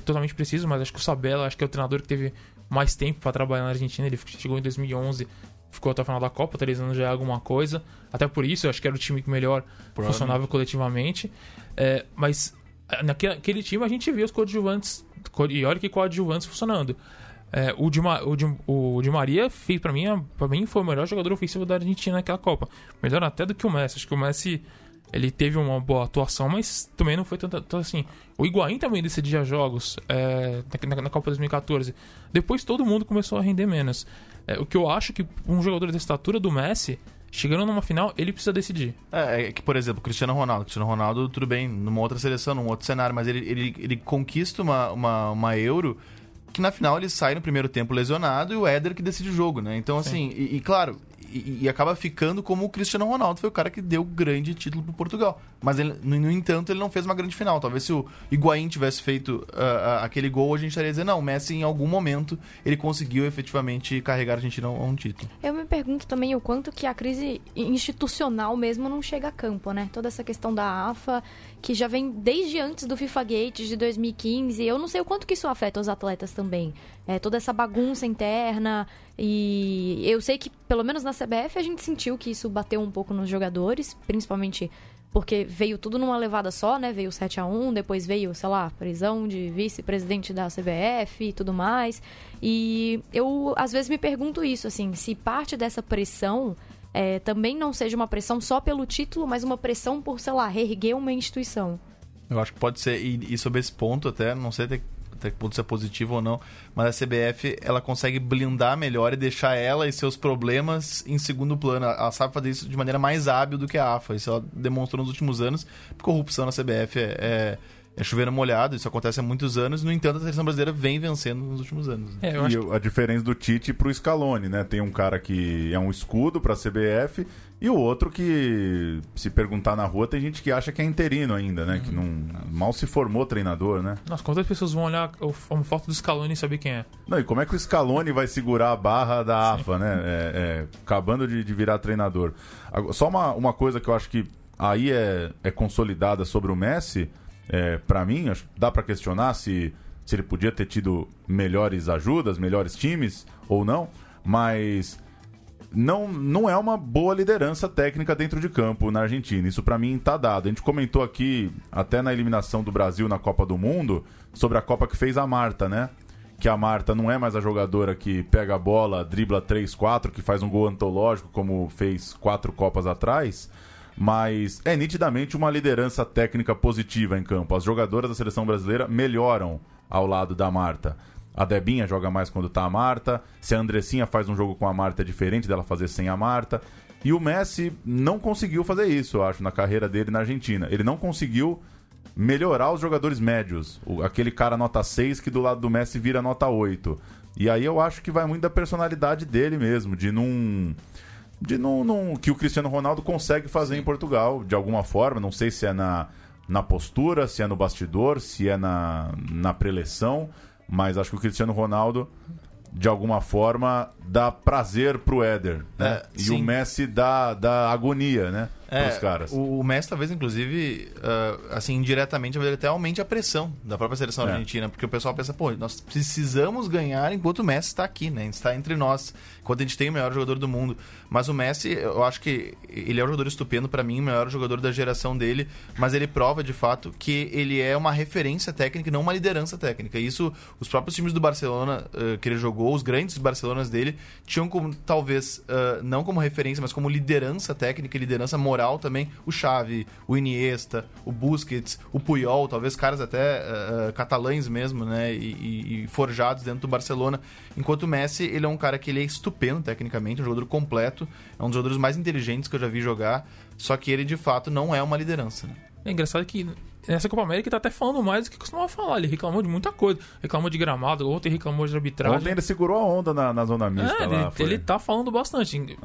totalmente precisos, mas acho que o Sabella, acho que é o treinador que teve mais tempo para trabalhar na Argentina. Ele chegou em 2011 ficou até o final da Copa, três anos já é alguma coisa. Até por isso, eu acho que era o time que melhor funcionava coletivamente. É, mas é, naquele time a gente viu os coadjuvantes, e olha que coadjuvantes funcionando. É, o, Di, o, Di, o Di Maria fez para mim, para mim foi o melhor jogador ofensivo da Argentina naquela Copa. Melhor até do que o Messi. Acho que o Messi ele teve uma boa atuação, mas também não foi tanto, tanto assim. O Higuaín também decidia jogos é, na, na, Copa 2014. Depois todo mundo começou a render menos. É, o que eu acho que um jogador da estatura do Messi, chegando numa final, ele precisa decidir. É, é que, por exemplo, Cristiano Ronaldo. Cristiano Ronaldo, tudo bem, numa outra seleção, num outro cenário, mas ele, ele, ele conquista uma, uma, uma Euro que na final ele sai no primeiro tempo lesionado e o Éder que decide o jogo, né? Então, assim, e, e, claro, e, e, acaba ficando como o Cristiano Ronaldo foi o cara que deu grande título pro Portugal. Mas, ele, no, entanto, ele não fez uma grande final. Talvez se o Higuaín tivesse feito uh, aquele gol, a gente estaria dizendo, não, o Messi em algum momento ele conseguiu efetivamente carregar a Argentina a um título. Eu me pergunto também o quanto que a crise institucional mesmo não chega a campo, né? Toda essa questão da AFA, que já vem desde antes do FIFA Gate de 2015. Eu não sei o quanto que isso afeta os atletas também. É, toda essa bagunça interna. E eu sei que, pelo menos na CBF, a gente sentiu que isso bateu um pouco nos jogadores, principalmente porque veio tudo numa levada só, né? Veio 7 a 1 depois veio, sei lá, prisão de vice-presidente da CBF e tudo mais. E eu, às vezes, me pergunto isso, assim, se parte dessa pressão é, também não seja uma pressão só pelo título, mas uma pressão por, sei lá, reerguer uma instituição. Eu acho que pode ser, e, e sobre esse ponto até, não sei até até que ponto isso é positivo ou não, mas a CBF ela consegue blindar melhor e deixar ela e seus problemas em segundo plano. Ela sabe fazer isso de maneira mais hábil do que a AFA. Isso ela demonstrou nos últimos anos. Corrupção na CBF é, é é chover molhado, isso acontece há muitos anos, no entanto a seleção brasileira vem vencendo nos últimos anos. É, e que... a diferença do Tite pro Scaloni, né? Tem um cara que é um escudo pra CBF e o outro que, se perguntar na rua, tem gente que acha que é interino ainda, né? Uhum. Que não mal se formou treinador, né? Nossa, quantas pessoas vão olhar a foto do Scaloni e saber quem é? Não, e como é que o Scaloni vai segurar a barra da AFA, Sim. né? É, é, acabando de, de, virar treinador. Só uma, uma coisa que eu acho que aí é, é consolidada sobre o Messi é, para mim, dá para questionar se, se ele podia ter tido melhores ajudas, melhores times ou não, mas não, não é uma boa liderança técnica dentro de campo na Argentina. Isso para mim tá dado. A gente comentou aqui, até na eliminação do Brasil na Copa do Mundo, sobre a Copa que fez a Marta, né? Que a Marta não é mais a jogadora que pega a bola, dribla 3, 4, que faz um gol antológico, como fez quatro Copas atrás mas é nitidamente uma liderança técnica positiva em campo. As jogadoras da seleção brasileira melhoram ao lado da Marta. A Debinha joga mais quando tá a Marta. Se a Andressinha faz um jogo com a Marta é diferente dela fazer sem a Marta. E o Messi não conseguiu fazer isso, eu acho, na carreira dele na Argentina. Ele não conseguiu melhorar os jogadores médios. O, aquele cara nota 6 que do lado do Messi vira nota 8. E aí eu acho que vai muito da personalidade dele mesmo, de não de não, não, que o Cristiano Ronaldo consegue fazer Sim. em Portugal, de alguma forma. Não sei se é na, na postura, se é no bastidor, se é na, na preleção, mas acho que o Cristiano Ronaldo, de alguma forma, dá prazer pro Éder. Né? É, e o Messi dá, dá agonia, né? É, caras. O, o Messi talvez, inclusive, uh, assim, indiretamente, até aumente a pressão da própria seleção é. argentina, porque o pessoal pensa, pô, nós precisamos ganhar enquanto o Messi está aqui, né? Está entre nós, enquanto a gente tem o melhor jogador do mundo. Mas o Messi, eu acho que ele é um jogador estupendo para mim, o melhor jogador da geração dele, mas ele prova de fato que ele é uma referência técnica e não uma liderança técnica. Isso, os próprios times do Barcelona uh, que ele jogou, os grandes Barcelonas dele, tinham como, talvez, uh, não como referência, mas como liderança técnica e liderança moral moral também o Xavi, o Iniesta, o Busquets, o Puyol, talvez caras até uh, catalães mesmo, né, e, e, forjados dentro do Barcelona. Enquanto o Messi, ele é um cara que ele é estupendo tecnicamente, um jogador completo, é um dos jogadores mais inteligentes que eu já vi jogar, só que ele de fato não é uma liderança. Né? É engraçado que nessa Copa América ele tá até falando mais do que costumava falar. Ele reclamou de muita coisa. Reclamou de gramado, ontem reclamou de arbitragem. Ontem ele segurou a onda na, na zona mista É, lá. ele, foi- ele tá falando bastante.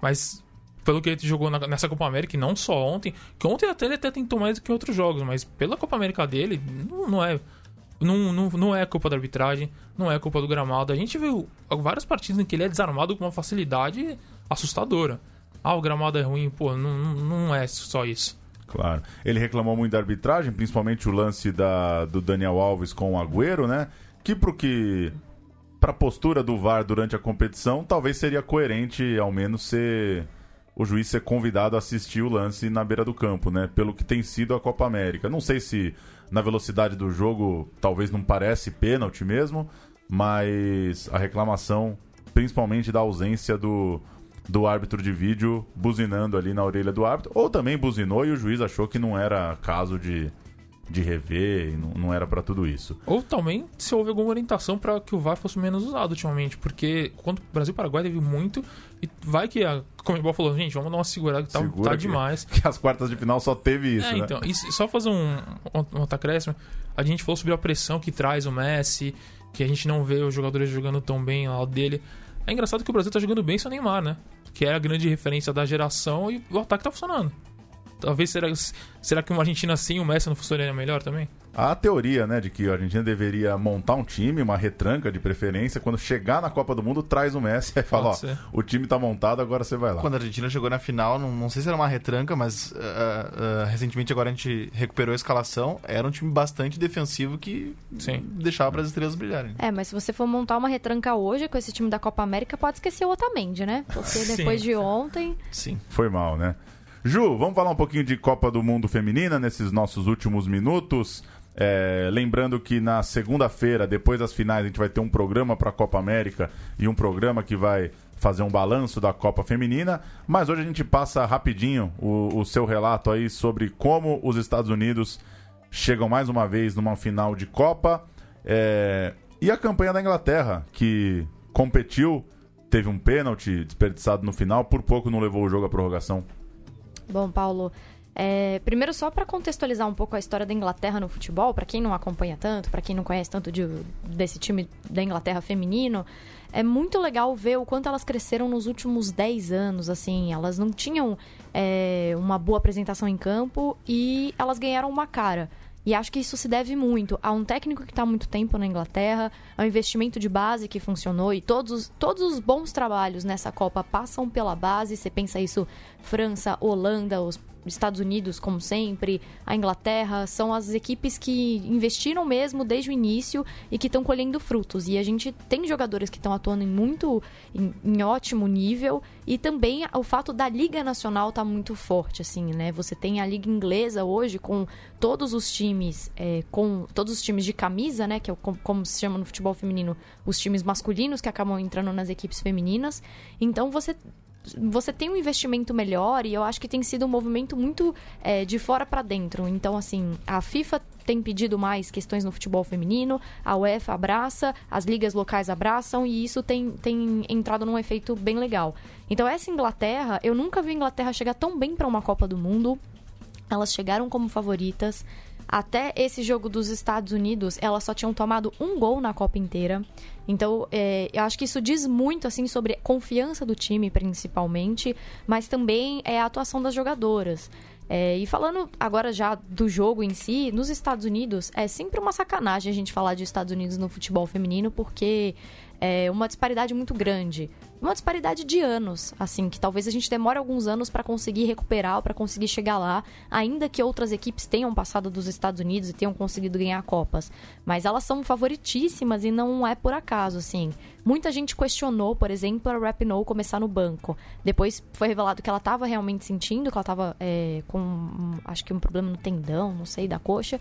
Mas pelo que ele jogou na- nessa Copa América, e não só ontem, que ontem até ele até tentou mais do que outros jogos, mas pela Copa América dele, não, não é. Não, não, não é culpa da arbitragem, não é culpa do gramado. A gente viu várias partidas em que ele é desarmado com uma facilidade assustadora. Ah, o gramado é ruim, pô, não, não- é só isso. Claro. Ele reclamou muito da arbitragem, principalmente o lance da, do Daniel Alves com o Agüero, né? Que pro que. Pra postura do VAR durante a competição, talvez seria coerente, ao menos, ser. O juiz ser convidado a assistir o lance na beira do campo, né? Pelo que tem sido a Copa América. Não sei se na velocidade do jogo talvez não parece pênalti mesmo, mas a reclamação, principalmente da ausência do, do árbitro de vídeo buzinando ali na orelha do árbitro, ou também buzinou e o juiz achou que não era caso de, de rever, e não, não era pra tudo isso. Ou também se houve alguma orientação para que o VAR fosse menos usado ultimamente, porque quando o Brasil e Paraguai teve muito, e vai que a Comebol falou, gente, vamos dar uma segurada que tá, Segura tá que- demais. Que as quartas de final só teve isso, é, né? então, e só fazer um, um, um acréscimo, a gente falou sobre a pressão que traz o Messi, que a gente não vê os jogadores jogando tão bem ao lado dele. É engraçado que o Brasil tá jogando bem sem o Neymar, né? Que é a grande referência da geração e o ataque tá funcionando. Talvez será, será que uma Argentina assim o Messi não funcionaria melhor também? Há a teoria, né, de que a Argentina deveria montar um time, uma retranca de preferência, quando chegar na Copa do Mundo, traz o Messi e fala, ó, o time tá montado, agora você vai lá. Quando a Argentina chegou na final, não, não sei se era uma retranca, mas ah, ah, recentemente agora a gente recuperou a escalação. Era um time bastante defensivo que Sim. deixava para as estrelas brilharem. É, mas se você for montar uma retranca hoje com esse time da Copa América, pode esquecer o Otamendi, né? Porque Sim. depois de ontem. Sim. Foi mal, né? Ju, vamos falar um pouquinho de Copa do Mundo Feminina nesses nossos últimos minutos. É, lembrando que na segunda-feira, depois das finais, a gente vai ter um programa para a Copa América e um programa que vai fazer um balanço da Copa Feminina. Mas hoje a gente passa rapidinho o, o seu relato aí sobre como os Estados Unidos chegam mais uma vez numa final de Copa. É, e a campanha da Inglaterra, que competiu, teve um pênalti desperdiçado no final, por pouco não levou o jogo à prorrogação. Bom, Paulo, é, primeiro só para contextualizar um pouco a história da Inglaterra no futebol, para quem não acompanha tanto, para quem não conhece tanto de- desse time da Inglaterra feminino, é muito legal ver o quanto elas cresceram nos últimos 10 anos, assim, elas não tinham é, uma boa apresentação em campo e elas ganharam uma cara. E acho que isso se deve muito a um técnico que está há muito tempo na Inglaterra, ao investimento de base que funcionou e todos, os- todos os bons trabalhos nessa Copa passam pela base. Você pensa isso, França, Holanda, os Estados Unidos, como sempre, a Inglaterra, são as equipes que investiram mesmo desde o início e que estão colhendo frutos. E a gente tem jogadores que estão atuando em muito, em, em ótimo nível e também o fato da Liga Nacional tá muito forte, assim, né? Você tem a Liga Inglesa hoje com todos os times, é, com todos os times de camisa, né? Que é como, como se chama no futebol feminino, os times masculinos que acabam entrando nas equipes femininas. Então você você tem um investimento melhor e eu acho que tem sido um movimento muito é, de fora para dentro. Então, assim, a FIFA tem pedido mais questões no futebol feminino, a UEFA abraça, as ligas locais abraçam e isso tem, tem entrado num efeito bem legal. Então, essa Inglaterra, eu nunca vi a Inglaterra chegar tão bem para uma Copa do Mundo. Elas chegaram como favoritas. Até esse jogo dos Estados Unidos, elas só tinham tomado um gol na Copa inteira. Então, é, eu acho que isso diz muito, assim, sobre confiança do time, principalmente, mas também é a atuação das jogadoras. É, e falando agora já do jogo em si, nos Estados Unidos, é sempre uma sacanagem a gente falar de Estados Unidos no futebol feminino, porque é uma disparidade muito grande. Uma disparidade de anos, assim, que talvez a gente demore alguns anos para conseguir recuperar, para conseguir chegar lá, ainda que outras equipes tenham passado dos Estados Unidos e tenham conseguido ganhar Copas. Mas elas são favoritíssimas e não é por acaso, assim. Muita gente questionou, por exemplo, a Rapinoe começar no banco. Depois foi revelado que ela estava realmente sentindo, que ela estava é, com, um, acho que um problema no tendão, não sei, da coxa.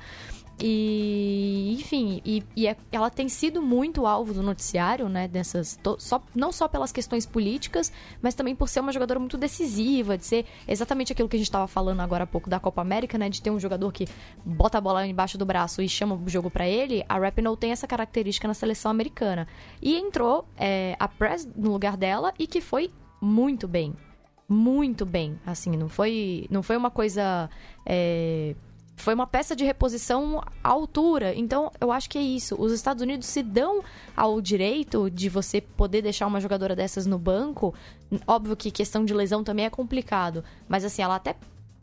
E, enfim, e, e é- ela tem sido muito alvo do noticiário, né? Dessas, to- só, não só pelas questões políticas, mas também por ser uma jogadora muito decisiva, de ser exatamente aquilo que a gente estava falando agora há pouco da Copa América, né? De ter um jogador que bota a bola embaixo do braço e chama o jogo para ele. A Rapinoe tem essa característica na seleção americana. E entrou é, a Press no lugar dela e que foi muito bem muito bem, assim, não foi, não foi uma coisa é, foi uma peça de reposição à altura. Então, eu acho que é isso. Os Estados Unidos se dão ao direito de você poder deixar uma jogadora dessas no banco. Óbvio que questão de lesão também é complicado, mas assim, ela até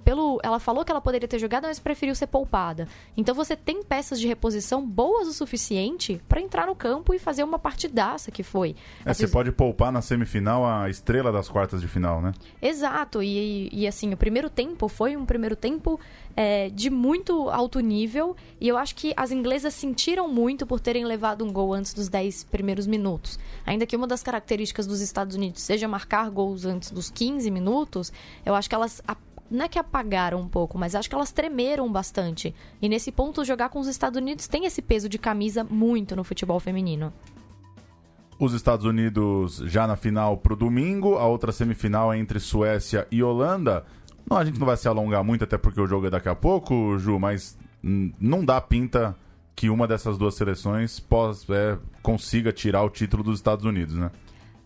pelo, ela falou que ela poderia ter jogado, mas preferiu ser poupada. Então você tem peças de reposição boas o suficiente para entrar no campo e fazer uma partidaça que foi. É, você pode poupar na semifinal a estrela das quartas de final, né? Exato. E, e assim, o primeiro tempo foi um primeiro tempo é, de muito alto nível. E eu acho que as inglesas sentiram muito por terem levado um gol antes dos 10 primeiros minutos. Ainda que uma das características dos Estados Unidos seja marcar gols antes dos 15 minutos, eu acho que elas não é que apagaram um pouco, mas acho que elas tremeram bastante. E nesse ponto, jogar com os Estados Unidos tem esse peso de camisa muito no futebol feminino. Os Estados Unidos já na final pro domingo, a outra semifinal é entre Suécia e Holanda. Não, a gente não vai se alongar muito, até porque o jogo é daqui a pouco, Ju, mas não dá pinta que uma dessas duas seleções pós, é, consiga tirar o título dos Estados Unidos, né?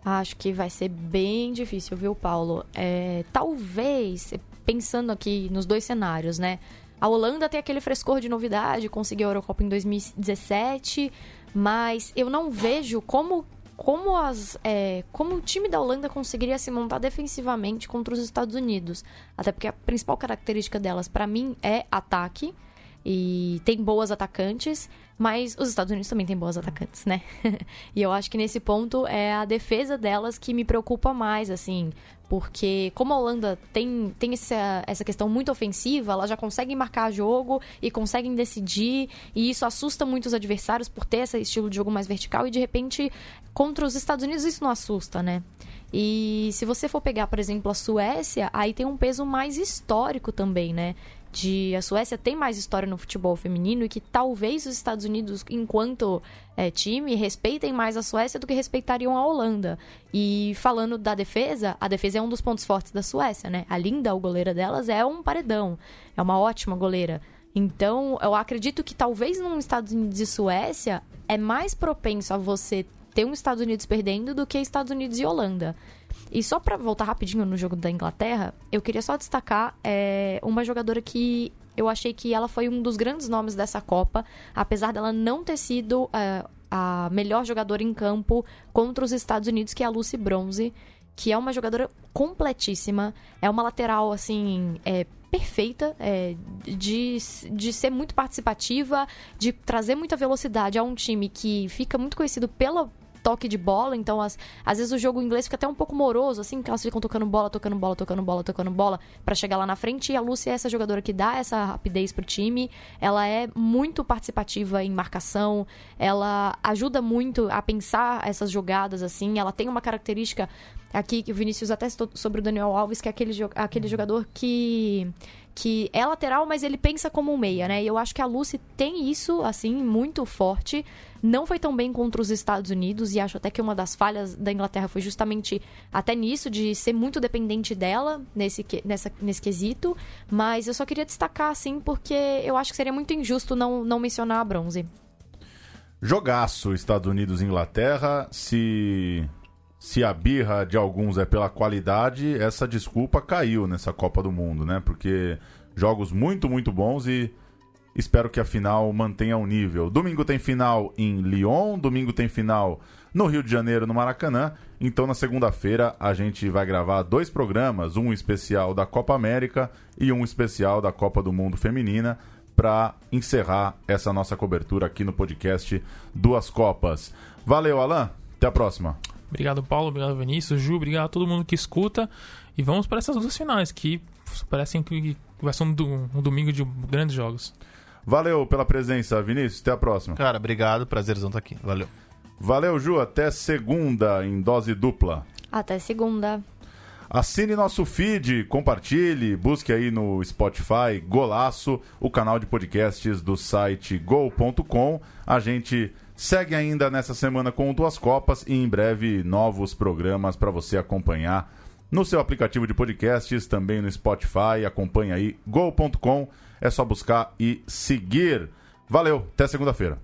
Acho que vai ser bem difícil, viu, Paulo? É, talvez, pensando aqui nos dois cenários, né? A Holanda tem aquele frescor de novidade, conseguiu a Eurocopa em 2017, mas eu não vejo como como, as, é, como o time da Holanda conseguiria se montar defensivamente contra os Estados Unidos. Até porque a principal característica delas, para mim, é ataque e tem boas atacantes, mas os Estados Unidos também têm boas atacantes, né? e eu acho que nesse ponto é a defesa delas que me preocupa mais, assim, porque como a Holanda tem, tem essa, essa questão muito ofensiva, ela já consegue marcar jogo e conseguem decidir, e isso assusta muito os adversários por ter esse estilo de jogo mais vertical, e de repente, contra os Estados Unidos, isso não assusta, né? E se você for pegar, por exemplo, a Suécia, aí tem um peso mais histórico também, né? De a Suécia tem mais história no futebol feminino e que talvez os Estados Unidos, enquanto é, time, respeitem mais a Suécia do que respeitariam a Holanda. E falando da defesa, a defesa é um dos pontos fortes da Suécia, né? A Linda, o goleira delas, é um paredão. É uma ótima goleira. Então, eu acredito que talvez num Estados Unidos e Suécia é mais propenso a você ter um Estados Unidos perdendo do que Estados Unidos e Holanda. E só para voltar rapidinho no jogo da Inglaterra, eu queria só destacar é, uma jogadora que eu achei que ela foi um dos grandes nomes dessa Copa, apesar dela não ter sido é, a melhor jogadora em campo contra os Estados Unidos, que é a Lucy Bronze, que é uma jogadora completíssima, é uma lateral assim. É, perfeita é, de, de ser muito participativa, de trazer muita velocidade a um time que fica muito conhecido pela toque de bola, então as, às vezes o jogo inglês fica até um pouco moroso, assim, que elas ficam tocando bola, tocando bola, tocando bola, tocando bola para chegar lá na frente. E a Lúcia é essa jogadora que dá essa rapidez pro time. Ela é muito participativa em marcação, ela ajuda muito a pensar essas jogadas, assim. Ela tem uma característica aqui que o Vinícius até citou sobre o Daniel Alves, que é aquele, aquele jogador que que é lateral, mas ele pensa como um meia, né? E eu acho que a Lucy tem isso, assim, muito forte. Não foi tão bem contra os Estados Unidos, e acho até que uma das falhas da Inglaterra foi justamente até nisso, de ser muito dependente dela nesse, nessa, nesse quesito. Mas eu só queria destacar, assim, porque eu acho que seria muito injusto não, não mencionar a bronze. Jogaço Estados Unidos Inglaterra. Se se a birra de alguns é pela qualidade, essa desculpa caiu nessa Copa do Mundo, né? Porque jogos muito, muito bons e espero que a final mantenha o nível. Domingo tem final em Lyon, domingo tem final no Rio de Janeiro, no Maracanã. Então, na segunda-feira, a gente vai gravar dois programas: um especial da Copa América e um especial da Copa do Mundo Feminina, para encerrar essa nossa cobertura aqui no podcast Duas Copas. Valeu, Alan. Até a próxima. Obrigado, Paulo. Obrigado, Vinícius. Ju, obrigado a todo mundo que escuta. E vamos para essas duas finais, que parecem que vai ser um, um domingo de grandes jogos. Valeu pela presença, Vinícius. Até a próxima. Cara, obrigado. Prazerzão estar aqui. Valeu. Valeu, Ju. Até segunda em dose dupla. Até segunda. Assine nosso feed, compartilhe, busque aí no Spotify, Golaço, o canal de podcasts do site go.com. A gente Segue ainda nessa semana com duas Copas e em breve novos programas para você acompanhar no seu aplicativo de podcasts, também no Spotify. Acompanhe aí, go.com. É só buscar e seguir. Valeu, até segunda-feira.